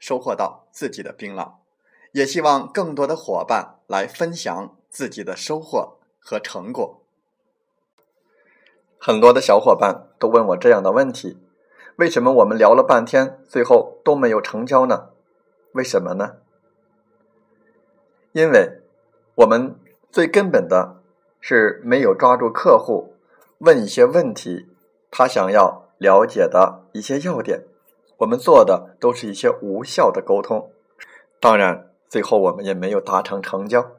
收获到自己的槟榔，也希望更多的伙伴来分享自己的收获和成果。很多的小伙伴都问我这样的问题：为什么我们聊了半天，最后都没有成交呢？为什么呢？因为我们最根本的是没有抓住客户问一些问题，他想要了解的一些要点。我们做的都是一些无效的沟通，当然，最后我们也没有达成成交。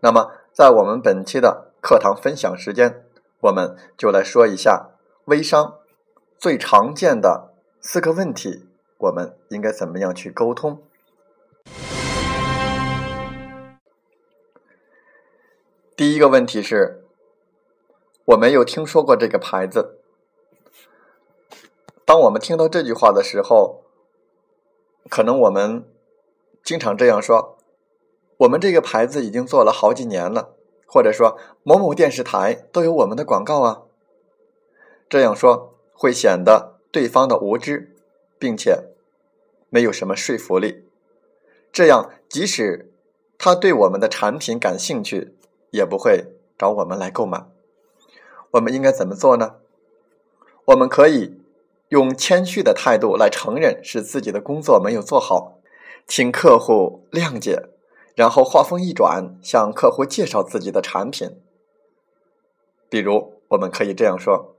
那么，在我们本期的课堂分享时间，我们就来说一下微商最常见的四个问题，我们应该怎么样去沟通？第一个问题是，我没有听说过这个牌子。当我们听到这句话的时候，可能我们经常这样说：“我们这个牌子已经做了好几年了，或者说某某电视台都有我们的广告啊。”这样说会显得对方的无知，并且没有什么说服力。这样，即使他对我们的产品感兴趣，也不会找我们来购买。我们应该怎么做呢？我们可以。用谦虚的态度来承认是自己的工作没有做好，请客户谅解，然后话锋一转，向客户介绍自己的产品。比如，我们可以这样说：“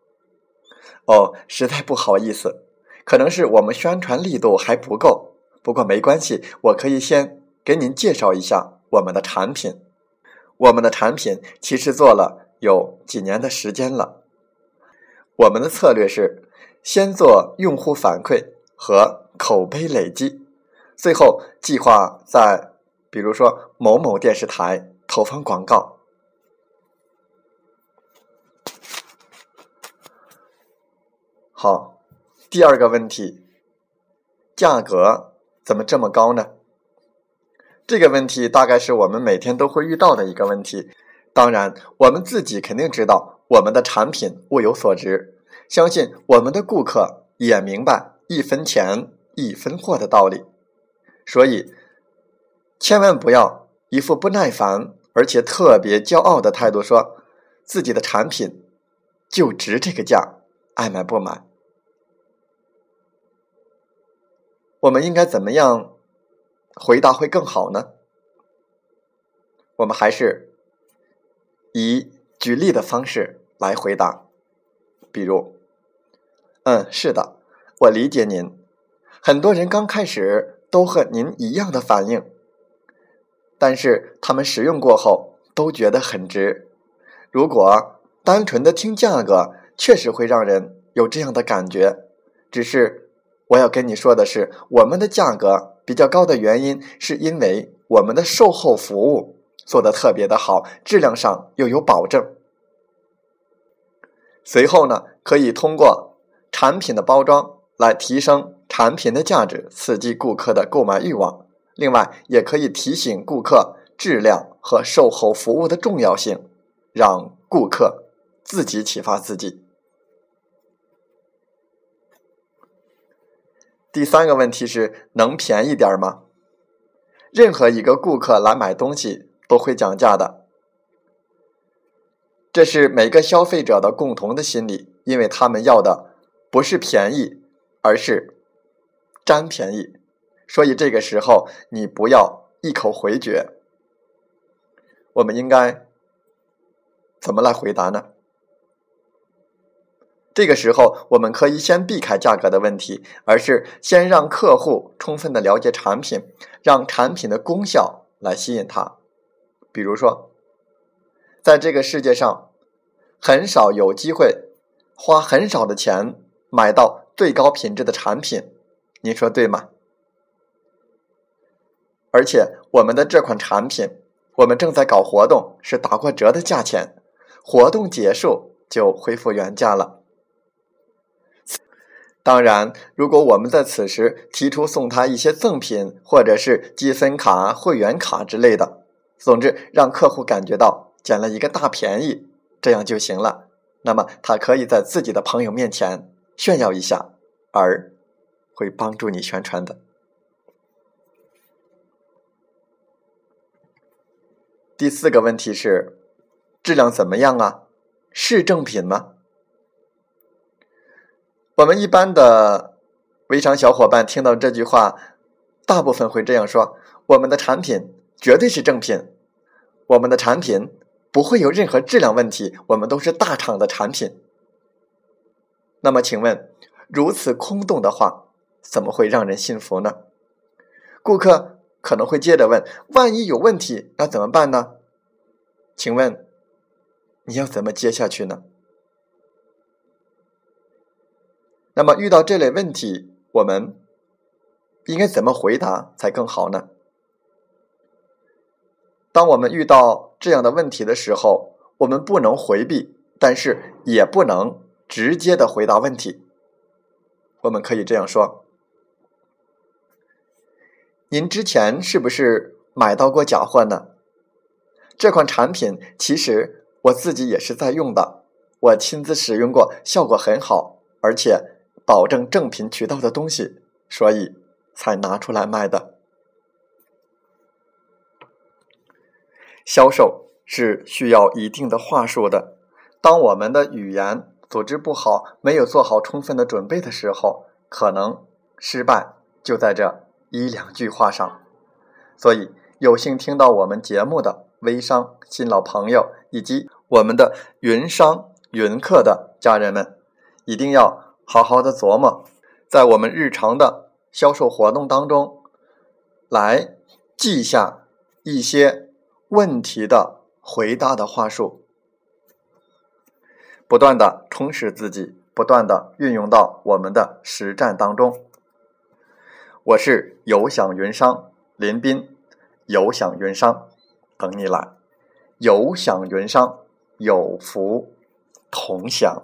哦，实在不好意思，可能是我们宣传力度还不够，不过没关系，我可以先给您介绍一下我们的产品。我们的产品其实做了有几年的时间了，我们的策略是。”先做用户反馈和口碑累积，最后计划在比如说某某电视台投放广告。好，第二个问题，价格怎么这么高呢？这个问题大概是我们每天都会遇到的一个问题。当然，我们自己肯定知道我们的产品物有所值。相信我们的顾客也明白一分钱一分货的道理，所以千万不要一副不耐烦而且特别骄傲的态度，说自己的产品就值这个价，爱买不买。我们应该怎么样回答会更好呢？我们还是以举例的方式来回答，比如。嗯，是的，我理解您。很多人刚开始都和您一样的反应，但是他们使用过后都觉得很值。如果单纯的听价格，确实会让人有这样的感觉。只是我要跟你说的是，我们的价格比较高的原因，是因为我们的售后服务做的特别的好，质量上又有保证。随后呢，可以通过。产品的包装来提升产品的价值，刺激顾客的购买欲望。另外，也可以提醒顾客质量和售后服务的重要性，让顾客自己启发自己。第三个问题是：能便宜点吗？任何一个顾客来买东西都会讲价的，这是每个消费者的共同的心理，因为他们要的。不是便宜，而是占便宜。所以这个时候你不要一口回绝。我们应该怎么来回答呢？这个时候，我们可以先避开价格的问题，而是先让客户充分的了解产品，让产品的功效来吸引他。比如说，在这个世界上，很少有机会花很少的钱买到最高品质的产品，您说对吗？而且我们的这款产品。我们正在搞活动，是打过折的价钱，活动结束就恢复原价了。当然，如果我们在此时提出送他一些赠品，或者是积分卡、会员卡之类的，总之让客户感觉到捡了一个大便宜，这样就行了。那么他可以在自己的朋友面前炫耀一下，而会帮助你宣传的。第四个问题是，质量怎么样啊？是正品吗？我们一般的微商小伙伴听到这句话，大部分会这样说：我们的产品绝对是正品，我们的产品不会有任何质量问题，我们都是大厂的产品。那么，请问，如此空洞的话，怎么会让人信服呢？顾客。可能会接着问：万一有问题，那怎么办呢？请问你要怎么接下去呢？那么遇到这类问题，我们应该怎么回答才更好呢？当我们遇到这样的问题的时候，我们不能回避，但是也不能直接的回答问题。我们可以这样说。您之前是不是买到过假货呢？这款产品其实我自己也是在用的，我亲自使用过，效果很好，而且保证正品渠道的东西，所以才拿出来卖的。销售是需要一定的话术的，当我们的语言组织不好，没有做好充分的准备的时候，可能失败就在这。一两句话上，所以有幸听到我们节目的微商新老朋友以及我们的云商云客的家人们，一定要好好的琢磨，在我们日常的销售活动当中，来记下一些问题的回答的话术，不断的充实自己，不断的运用到我们的实战当中。我是有享云商林斌，有享云商等你来，有享云商有福同享。